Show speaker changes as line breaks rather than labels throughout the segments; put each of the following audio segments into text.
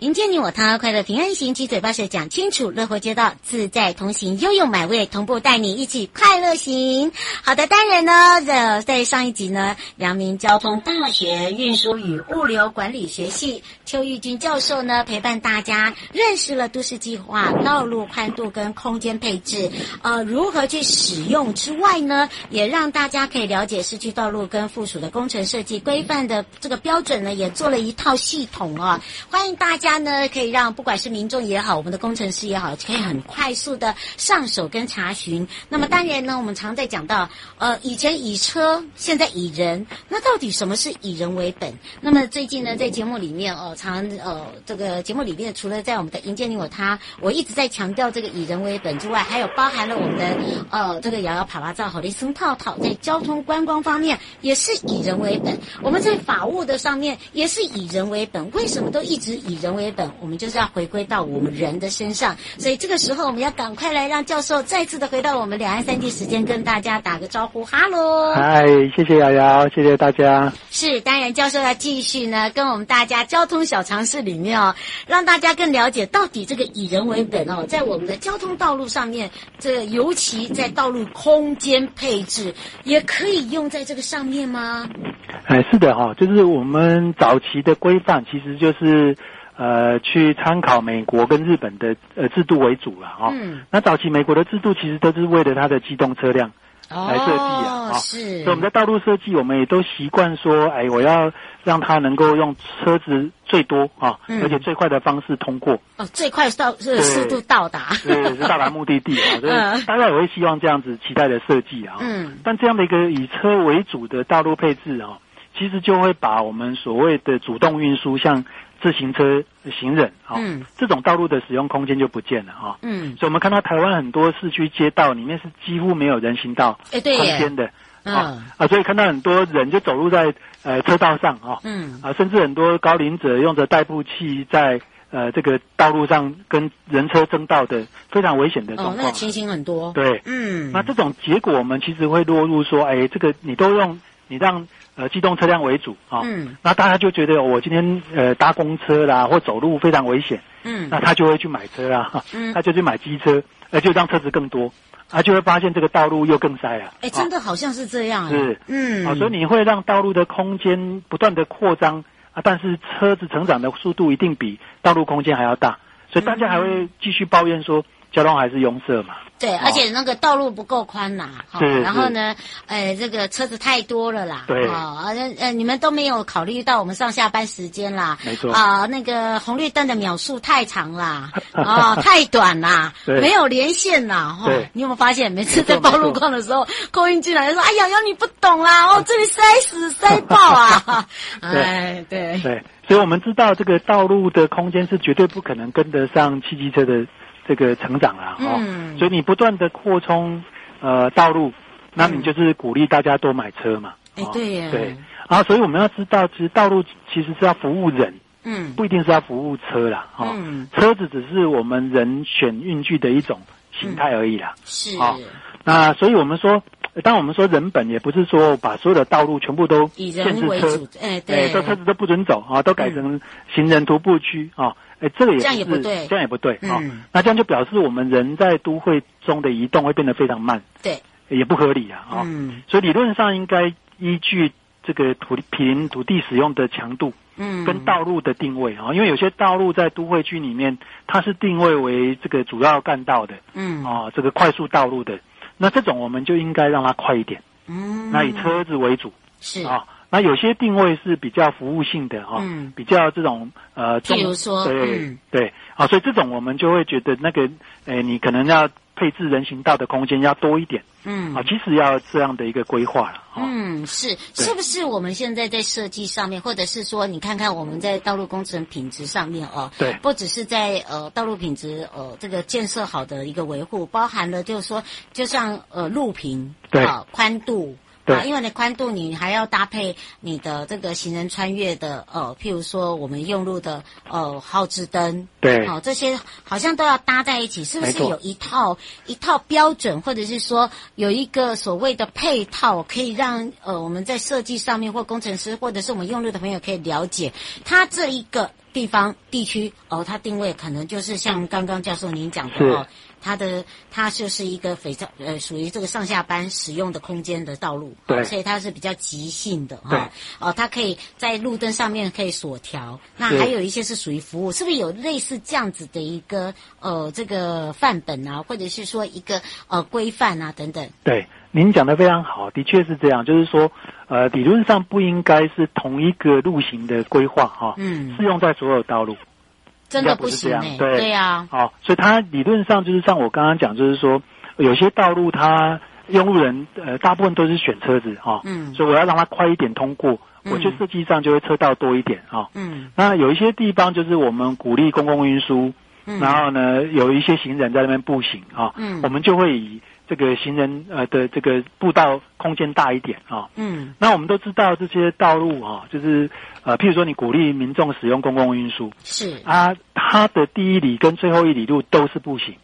迎接你我他，快乐平安行，七嘴八舌讲清楚，乐活街道自在同行，悠悠买位同步带你一起快乐行。好的，当然呢，在在上一集呢，阳明交通大学运输与物流管理学系邱玉军教授呢，陪伴大家认识了都市计划、道路宽度跟空间配置，呃，如何去使用之外呢，也让大家可以了解市区道路跟附属的工程设计规范的这个标准呢，也做了一套系统啊，欢迎大家。家呢，可以让不管是民众也好，我们的工程师也好，可以很快速的上手跟查询。那么当然呢，我们常在讲到，呃，以前以车，现在以人，那到底什么是以人为本？那么最近呢，在节目里面哦，常呃，这个节目里面除了在我们的迎接你我他，我一直在强调这个以人为本之外，还有包含了我们的呃，这个摇摇啪啪照好的森套套，在交通观光方面也是以人为本。我们在法务的上面也是以人为本。为什么都一直以人为本为本？我们就是要回归到我们人的身上，所以这个时候我们要赶快来让教授再次的回到我们两岸三地时间，跟大家打个招呼，哈喽！
嗨，谢谢瑶瑶，谢谢大家。
是，当然教授要继续呢，跟我们大家交通小常识里面哦，让大家更了解到底这个以人为本哦，在我们的交通道路上面，这个、尤其在道路空间配置，也可以用在这个上面吗？
哎，是的哈、哦，就是我们早期的规范，其实就是。呃，去参考美国跟日本的呃制度为主了哈。嗯。那早期美国的制度其实都是为了它的机动车辆来设计啊。哦。是。所以我们在道路设计，我们也都习惯说，哎，我要让它能够用车子最多啊，嗯、而且最快的方式通过。
哦，最快到是速度到达。
对，是到达目的地啊。所以 大家也会希望这样子期待的设计啊。嗯。但这样的一个以车为主的道路配置啊，其实就会把我们所谓的主动运输像。自行车、行人，啊、哦，嗯、这种道路的使用空间就不见了，啊、哦，嗯，所以我们看到台湾很多市区街道里面是几乎没有人行道空间的，嗯，啊，所以看到很多人就走路在呃车道上，啊、哦，嗯，啊，甚至很多高龄者用着代步器在呃这个道路上跟人车争道的非常危险的状况，哦，
那情形很多，
对，嗯，那这种结果我们其实会落入说，哎，这个你都用你让。呃，机动车辆为主啊，哦、嗯，那大家就觉得我今天呃搭公车啦或走路非常危险，嗯，那他就会去买车啦，嗯，他就去买机车，呃就让车子更多，啊，就会发现这个道路又更塞了。哎、
欸，真的好像是这样、啊，
是，嗯，啊，所以你会让道路的空间不断的扩张啊，但是车子成长的速度一定比道路空间还要大，所以大家还会继续抱怨说交通还是拥塞嘛。
对，而且那个道路不够宽呐，好，然后呢，呃，这个车子太多了啦，对，啊，呃，你们都没有考虑到我们上下班时间啦，没错，啊，那个红绿灯的秒数太长啦，啊，太短啦，没有连线啦，哈，你有没有发现，每次在报路况的时候，空运进来就说，哎呀，哟，你不懂啦，哦，这里塞死塞爆啊，哎，对。
对，所以我们知道这个道路的空间是绝对不可能跟得上汽机车的。这个成长啊，哦，嗯、所以你不断的扩充呃道路，那你就是鼓励大家多买车嘛。
哎、嗯，对呀，
对。啊，所以我们要知道，其实道路其实是要服务人，嗯，不一定是要服务车啦。嗯。车子只是我们人选运具的一种形态而已啦。嗯、是。啊、哦，那所以我们说，当我们说人本，也不是说把所有的道路全部都限制
车，哎，对，
说车子都不准走啊，都改成行人徒步区啊，哎，这个也
这样也不对，
这样也不对啊。那这样就表示我们人在都会中的移动会变得非常慢，
对，
也不合理啊。嗯，所以理论上应该依据这个土地毗邻土地使用的强度。嗯，跟道路的定位啊，因为有些道路在都会区里面，它是定位为这个主要干道的，嗯，啊，这个快速道路的，那这种我们就应该让它快一点，嗯，那以车子为主。是。啊，那有些定位是比较服务性的哈，嗯，比较这种呃，
比如说，
对、嗯、对，啊，所以这种我们就会觉得那个，诶，你可能要。配置人行道的空间要多一点，嗯，啊，其实要这样的一个规划了，
嗯，是，是不是我们现在在设计上面，或者是说，你看看我们在道路工程品质上面哦，对，不只是在呃道路品质呃这个建设好的一个维护，包含了就是说，就像呃路平，对，宽度。啊，因为你宽度，你还要搭配你的这个行人穿越的，呃，譬如说我们用路的，呃，号志灯，对，好、哦，这些好像都要搭在一起，是不是有一套一套标准，或者是说有一个所谓的配套，可以让呃我们在设计上面或工程师或者是我们用路的朋友可以了解，它这一个地方地区哦，它定位可能就是像刚刚教授您讲的哦。它的它就是一个非常呃属于这个上下班使用的空间的道路，对，所以它是比较急性的哈。哦，它可以在路灯上面可以锁条，那还有一些是属于服务，是不是有类似这样子的一个呃这个范本啊，或者是说一个呃规范啊等等？
对，您讲的非常好，的确是这样，就是说呃理论上不应该是同一个路型的规划哈，嗯，适用在所有道路。
真的不是这样，对。对呀，
好，所以它理论上就是像我刚刚讲，就是说有些道路它用路人呃大部分都是选车子哈，嗯，所以我要让它快一点通过，嗯、我觉得设计上就会车道多一点啊，嗯，那有一些地方就是我们鼓励公共运输，嗯，然后呢有一些行人在那边步行啊，嗯，我们就会以这个行人呃的这个步道空间大一点啊，嗯，那我们都知道这些道路啊，就是。呃，譬如说你鼓励民众使用公共运输，是。啊，他的第一里跟最后一里路都是步行，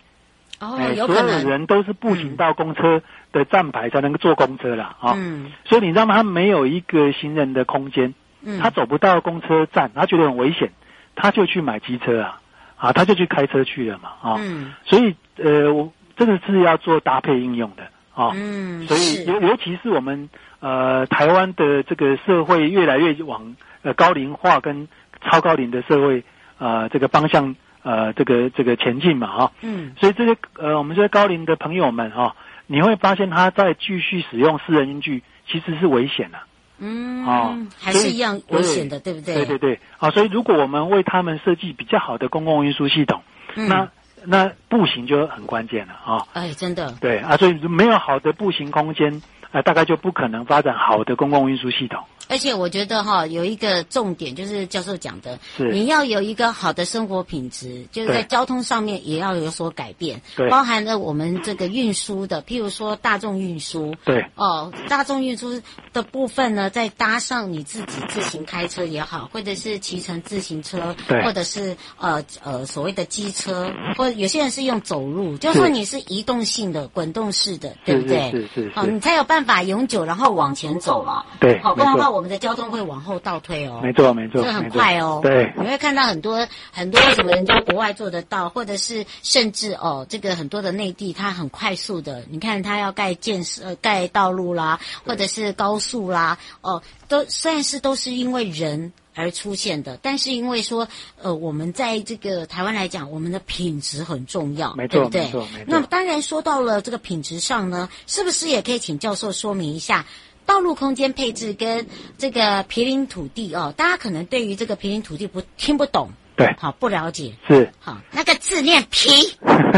哦，有
人都是步行到公车的站牌才能够坐公车了啊，嗯，所以你知道吗？他没有一个行人的空间，嗯，他走不到公车站，他觉得很危险，他就去买机车啊，啊，他就去开车去了嘛，啊，嗯，所以呃，我这个是要做搭配应用的啊，嗯，所以尤尤其是我们呃台湾的这个社会越来越往。呃，高龄化跟超高龄的社会，呃，这个方向，呃，这个这个前进嘛，哈，嗯，所以这些呃，我们这些高龄的朋友们，哈，你会发现他在继续使用私人工具，其实是危险的，
嗯，啊，还是一样危险的，对不对？
对对对，啊，所以如果我们为他们设计比较好的公共运输系统，嗯、那那步行就很关键了，啊，
哎，真的，
对啊，所以没有好的步行空间，呃，大概就不可能发展好的公共运输系统。
而且我觉得哈，有一个重点就是教授讲的，是。你要有一个好的生活品质，就是在交通上面也要有所改变，对，包含了我们这个运输的，譬如说大众运输，对，哦，大众运输的部分呢，再搭上你自己自行开车也好，或者是骑乘自行车，对，或者是呃呃所谓的机车，或者有些人是用走路，就是说你是移动性的、滚动式的，对不对？是是是，好，你才有办法永久然后往前走嘛，对，好，不然的话。我们的交通会往后倒退哦，
没错没错，
这很快哦。对，你会看到很多很多什么人家国外做得到，或者是甚至哦，这个很多的内地它很快速的，你看它要盖建设盖道路啦，或者是高速啦，哦，都虽然是都是因为人而出现的，但是因为说呃，我们在这个台湾来讲，我们的品质很重要，没错对不对？没错没错。那当然说到了这个品质上呢，是不是也可以请教授说明一下？道路空间配置跟这个毗邻土地哦，大家可能对于这个毗邻土地不听不懂，对，好不了解，是。好那个字念毗，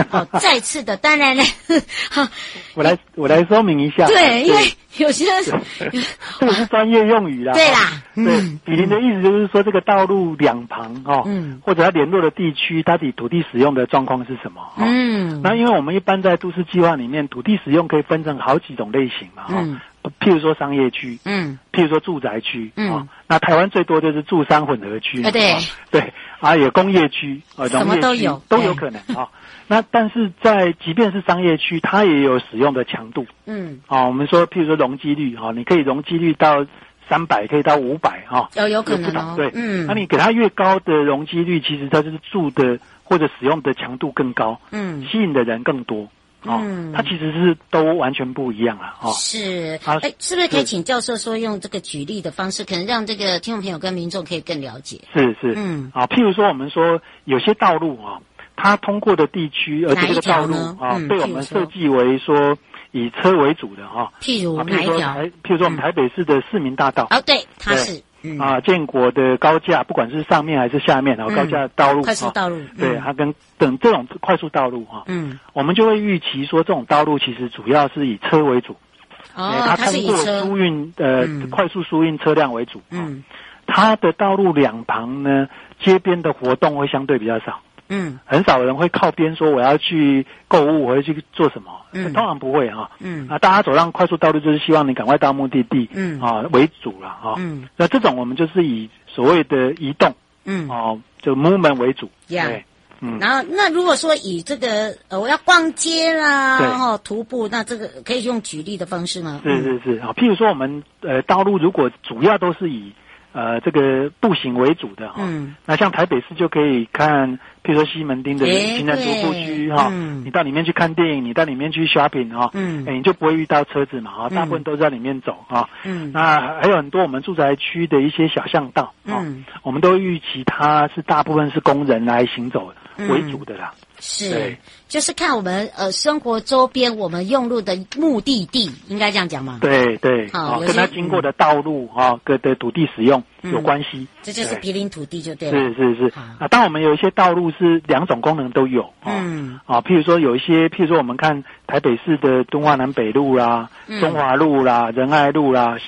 好 再次的，当然呢，好，
我来我来说明一下，
对，因为有些人
这个是专业用语啦，
对啦，
对，毗邻的意思就是说这个道路两旁哦，嗯，或者它联络的地区，它的土地使用的状况是什么？嗯，那因为我们一般在都市计划里面，土地使用可以分成好几种类型嘛，哈。譬如说商业区，
嗯，
譬如说住宅区，
嗯、
哦，那台湾最多就是住商混合区，
啊对、
哦、对，啊有工业区，呃，
什么都有。
都有可能啊、哦。那但是在即便是商业区，它也有使用的强度，
嗯，
啊、哦，我们说譬如说容积率，哈、哦，你可以容积率到三百，可以到五百，哈，
有有可能哦，
对，
嗯，
那你给它越高的容积率，其实它就是住的或者使用的强度更高，
嗯，
吸引的人更多。哦，
嗯，
它其实是都完全不一样了，哦，
是，哎、啊，是不是可以请教授说用这个举例的方式，可能让这个听众朋友跟民众可以更了解？
是是，
嗯，
啊，譬如说我们说有些道路啊，它通过的地区，而且这个道路啊，
嗯、
被我们设计为说以车为主的哈，
譬如
哪一条？譬如说我们台北市的市民大道，
哦，对，它是。
嗯、啊，建国的高架，不管是上面还是下面，然后高架道路，
嗯、快速道路，
啊、对，它跟等这种快速道路哈，
嗯，
我们就会预期说，这种道路其实主要是以车为主，
哦，
它通过输运呃、嗯、快速输运车辆为主，
嗯，
它的道路两旁呢，街边的活动会相对比较少。
嗯，
很少人会靠边说我要去购物，我要去做什么？
嗯，
通常不会啊。
嗯，
啊，大家走上快速道路就是希望你赶快到目的地。
嗯，
啊为主了啊。
嗯，
那这种我们就是以所谓的移动，
嗯，
哦、啊，就 movement 为主。对，嗯。
然后那如果说以这个呃我要逛街啦，然后徒步，那这个可以用举例的方式吗？
是是是啊，譬如说我们呃道路如果主要都是以呃这个步行为主的哈，
嗯，
那像台北市就可以看。譬如说西门町的行人徒步区哈，你到里面去看电影，你到里面去 shopping 哈，
嗯，
你就不会遇到车子嘛哈，大部分都在里面走哈，
嗯，
那还有很多我们住宅区的一些小巷道，嗯，我们都预期它是大部分是工人来行走为主的啦。
是，就是看我们呃生活周边我们用路的目的地，应该这样讲吗？
对对，
好，
跟他经过的道路哈，跟的土地使用有关系。
这就是毗邻土地就对了。
是是是，啊，当我们有一些道路是两种功能都有，
嗯，
啊，譬如说有一些，譬如说我们看台北市的敦化南北路啦、中华路啦、仁爱路啦，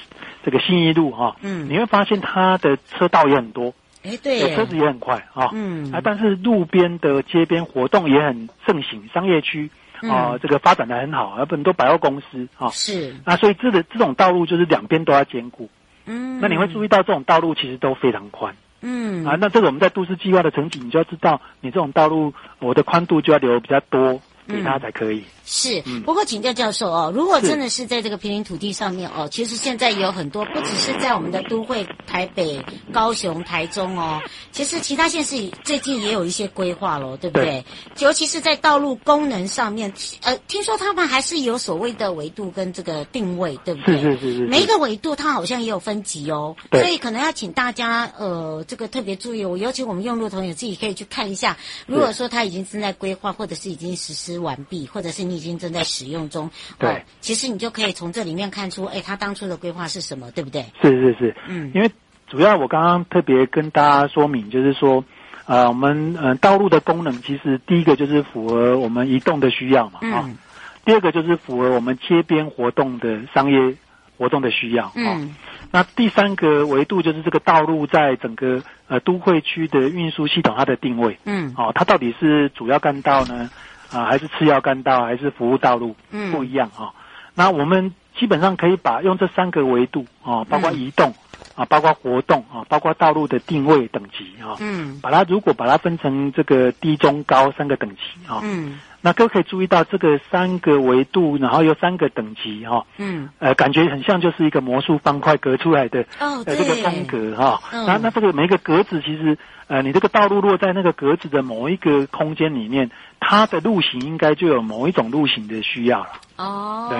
这个信义路哈，嗯，你会发现它的车道也很多。
哎，对，
车子也很快啊，
嗯。
啊，但是路边的街边活动也很盛行，商业区啊，
嗯、
这个发展的很好，而很多百货公司啊，
是。
啊，所以这个这种道路就是两边都要兼顾，
嗯，
那你会注意到这种道路其实都非常宽，
嗯，
啊，那这个我们在都市计划的层级，你就要知道，你这种道路我的宽度就要留比较多。给他才可以、嗯、
是，不过请教教授哦，如果真的是在这个平民土地上面哦，其实现在也有很多，不只是在我们的都会台北、高雄、台中哦，其实其他县市最近也有一些规划咯，对不对？对，尤其是在道路功能上面，呃，听说他们还是有所谓的维度跟这个定位，对不对？
是是是是。
每一个维度它好像也有分级哦，所以可能要请大家呃，这个特别注意，我尤其我们用路的同学自己可以去看一下，如果说他已经正在规划或者是已经实施。完毕，或者是你已经正在使用中，
对，
哦、其实你就可以从这里面看出，哎，他当初的规划是什么，对不对？
是是是，
嗯，
因为主要我刚刚特别跟大家说明，就是说，呃，我们呃道路的功能，其实第一个就是符合我们移动的需要嘛，啊、
嗯，
第二个就是符合我们街边活动的商业活动的需要，
嗯，
哦、那第三个维度就是这个道路在整个呃都会区的运输系统它的定位，
嗯，
哦，它到底是主要干道呢？啊，还是次要干道，还是服务道路，嗯，不一样啊、哦。那我们基本上可以把用这三个维度啊、哦，包括移动、嗯、啊，包括活动啊，包括道路的定位等级啊，
嗯，
把它如果把它分成这个低、中、高三个等级啊，嗯，那各位可以注意到这个三个维度，然后有三个等级哈，嗯，呃，感觉很像就是一个魔术方块隔出来的
哦，
呃，这个方格哈，那那这个每一个格子其实呃，你这个道路落在那个格子的某一个空间里面。它的路型应该就有某一种路型的需要了。
哦，
对，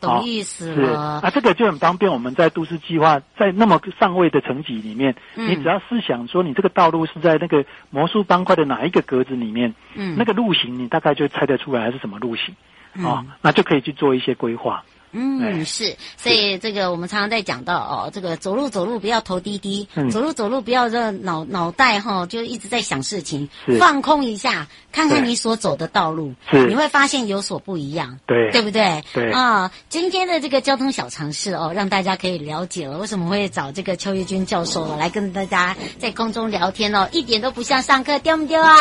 懂意思了。
是，那这个就很方便。我们在都市计划在那么上位的层级里面，
嗯、
你只要是想说，你这个道路是在那个魔术方块的哪一个格子里面，
嗯，
那个路型你大概就猜得出来它是什么路型，
嗯、
哦，那就可以去做一些规划。
嗯，是，所以这个我们常常在讲到哦，这个走路走路不要头低低，
嗯、
走路走路不要这脑脑袋哈、哦，就一直在想事情，放空一下，看看你所走的道路，你会发现有所不一样，
对，
对不对？
对。
啊，今天的这个交通小常识哦，让大家可以了解了为什么会找这个邱月军教授来跟大家在空中聊天哦，一点都不像上课，丢不丢啊？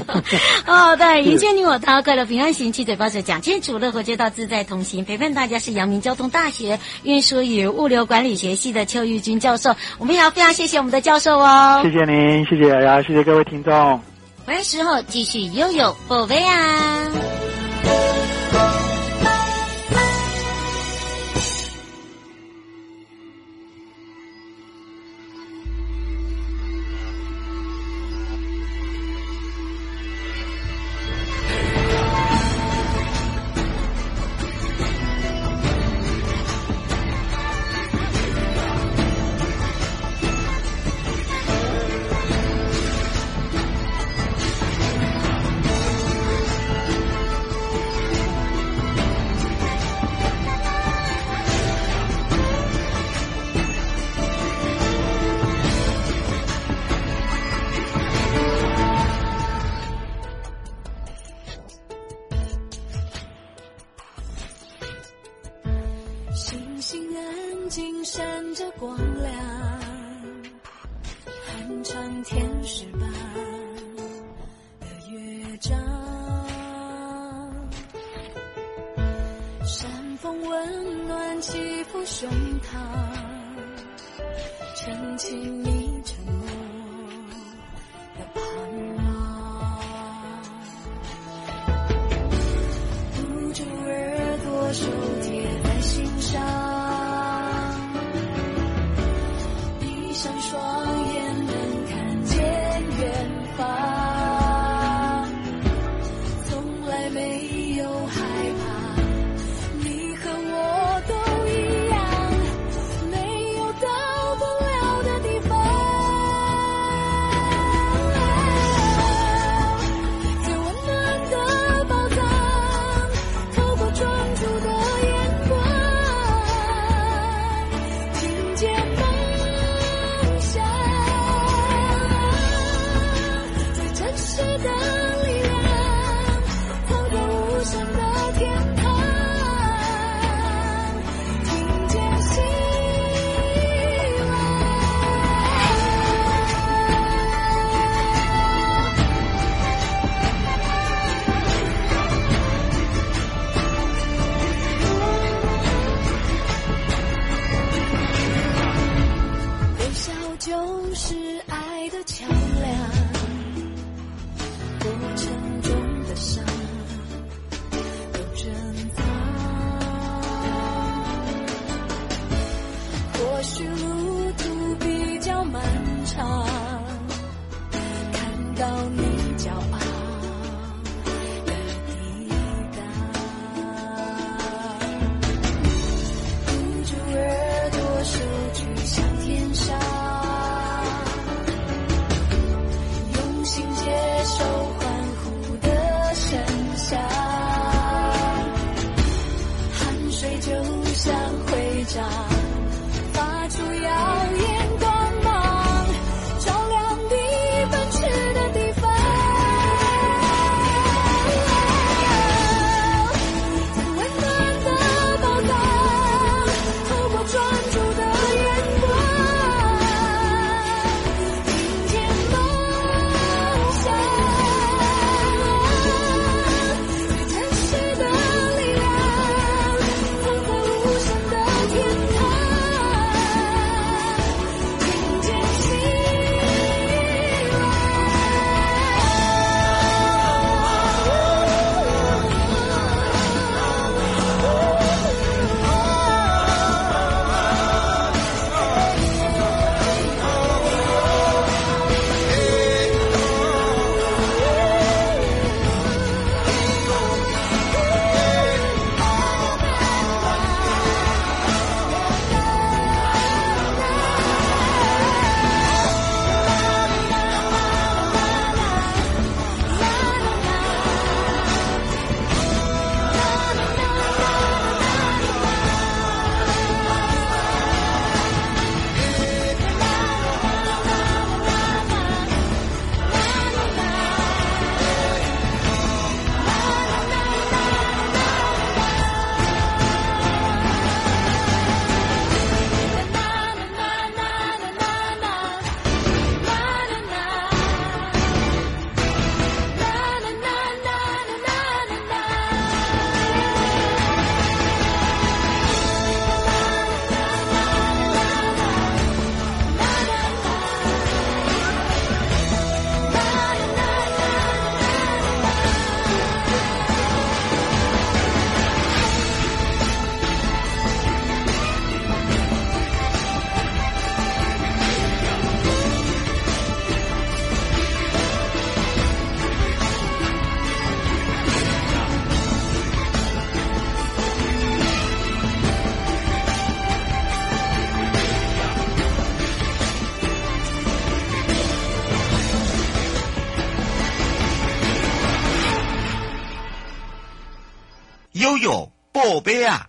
哦，对，迎接你我他，快乐平安行，七嘴八舌讲清楚，乐活街道自在同行，陪伴大家。的是阳明交通大学运输与物流管理学系的邱玉军教授。我们也要非常谢谢我们的教授哦。
谢谢您，谢谢瑶瑶，谢谢各位听众。
回来时候继续悠悠宝贝啊。
星星安静闪着光亮寒窗天使
般的
乐章。山风温暖起伏胸膛撑起你水就像回家。
宝贝啊！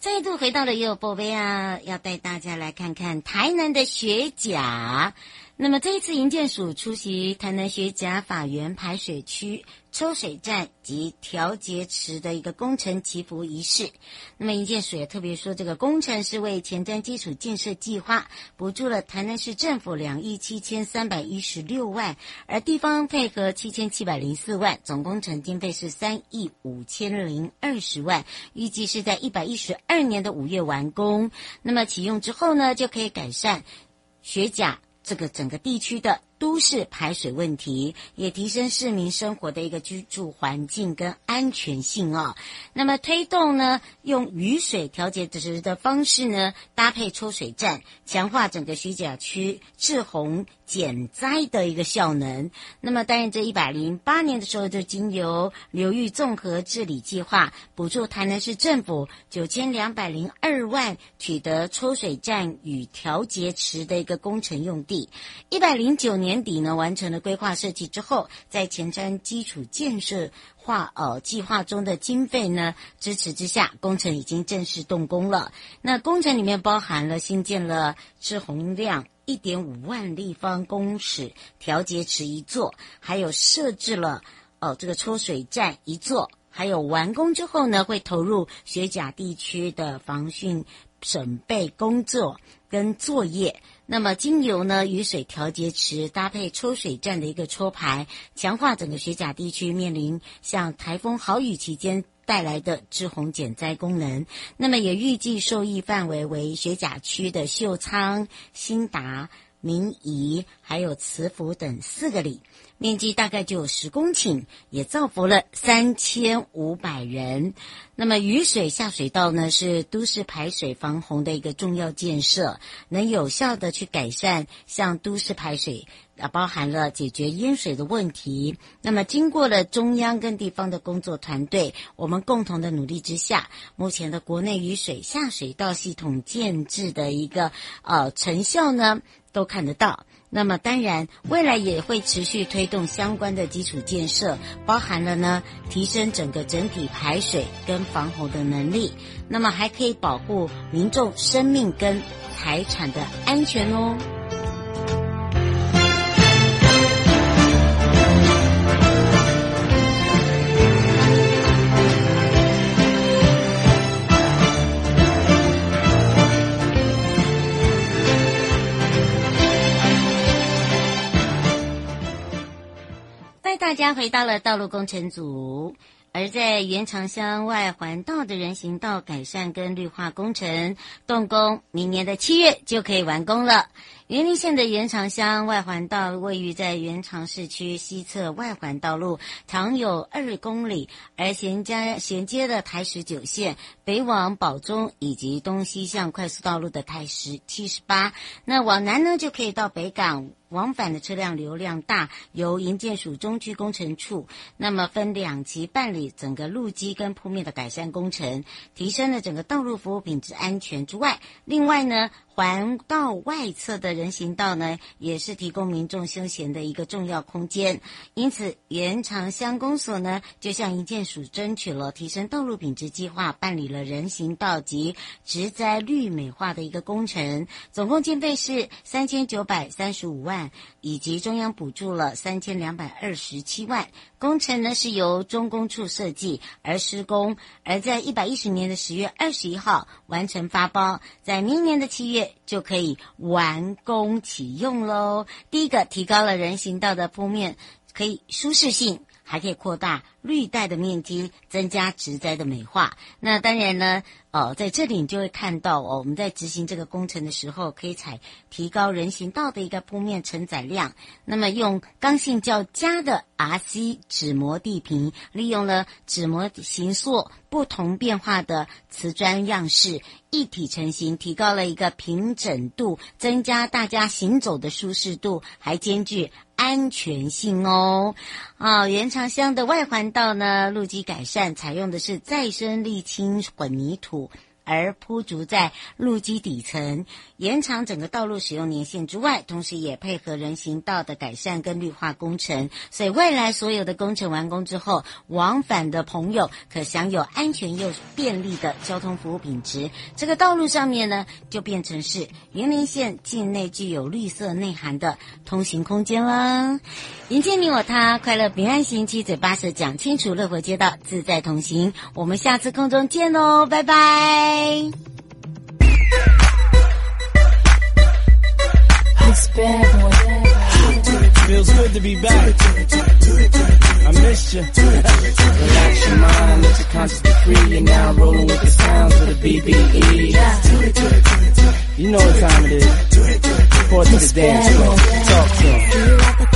再度回到了哟宝贝啊，要带大家来看看台南的雪甲。那么这一次营建署出席台南学甲法源排水区抽水站及调节池的一个工程祈福仪式。那么营建署也特别说，这个工程是为前瞻基础建设计划补助了台南市政府两亿七千三百一十六万，而地方配合七千七百零四万，总工程经费是三亿五千零二十万，预计是在一百一十二年的五月完工。那么启用之后呢，就可以改善学甲。这个整个地区的。都市排水问题，也提升市民生活的一个居住环境跟安全性哦。那么推动呢，用雨水调节池的方式呢，搭配抽水站，强化整个徐甲区治洪减灾的一个效能。那么，担任这一百零八年的时候，就经由流域综合治理计划补助台南市政府九千两百零二万，取得抽水站与调节池的一个工程用地。一百零九年。年底呢，完成了规划设计之后，在前瞻基础建设化呃计划中的经费呢支持之下，工程已经正式动工了。那工程里面包含了新建了滞洪量一点五万立方公尺调节池一座，还有设置了呃这个抽水站一座，还有完工之后呢，会投入雪甲地区的防汛准备工作跟作业。那么，经由呢雨水调节池搭配抽水站的一个抽排，强化整个雪甲地区面临像台风豪雨期间带来的滞洪减灾功能。那么，也预计受益范围为雪甲区的秀仓、新达、明宜，还有慈福等四个里。面积大概就有十公顷，也造福了三千五百人。那么雨水下水道呢，是都市排水防洪的一个重要建设，能有效的去改善像都市排水啊，包含了解决淹水的问题。那么经过了中央跟地方的工作团队，我们共同的努力之下，目前的国内雨水下水道系统建制的一个呃成效呢，都看得到。那么当然，未来也会持续推动相关的基础建设，包含了呢提升整个整体排水跟防洪的能力，那么还可以保护民众生命跟财产的安全哦。大家回到了道路工程组，而在原长乡外环道的人行道改善跟绿化工程动工，明年的七月就可以完工了。云林县的原长乡外环道位于在原长市区西侧外环道路，长有二公里，而衔接衔接的台十九线北往保中以及东西向快速道路的台十七十八，那往南呢就可以到北港。往返的车辆流量大，由营建署中区工程处，那么分两级办理整个路基跟铺面的改善工程，提升了整个道路服务品质安全之外，另外呢。环道外侧的人行道呢，也是提供民众休闲的一个重要空间。因此，延长乡公所呢，就向营建署争取了提升道路品质计划，办理了人行道及植栽绿美化的一个工程，总共经费是三千九百三十五万，以及中央补助了三千两百二十七万。工程呢是由中工处设计而施工，而在一百一十年的十月二十一号完成发包，在明年的七月就可以完工启用喽。第一个提高了人行道的铺面，可以舒适性，还可以扩大绿带的面积，增加植栽的美化。那当然呢。哦，在这里你就会看到哦，我们在执行这个工程的时候，可以采提高人行道的一个铺面承载量。那么用刚性较佳的 RC 纸模地坪，利用了纸模形塑不同变化的瓷砖样式，一体成型，提高了一个平整度，增加大家行走的舒适度，还兼具安全性哦。啊、原长乡的外环道呢，路基改善，采用的是再生沥青混凝土。
而铺筑在路基底层，延长整个道路使用年限之外，同时也配合人行道的改善跟绿化工程。所以未来所有的工程完工之后，往返的朋友可享有安全又便利的交通服务品质。这个道路上面呢，就变成是云林县境内具有绿色内涵的通行空间啦。迎接你我他，快乐平安行，七嘴八舌讲清楚，乐活街道自在同行。我们下次空中见喽，拜拜。
Bye. It's bad, whatever. Feels good to be back. I missed you. Relax your mind, let your conscience be free. You're now rolling with the sounds of the BBE. You know what time it is. Report to the dance floor. Talk to him.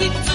keep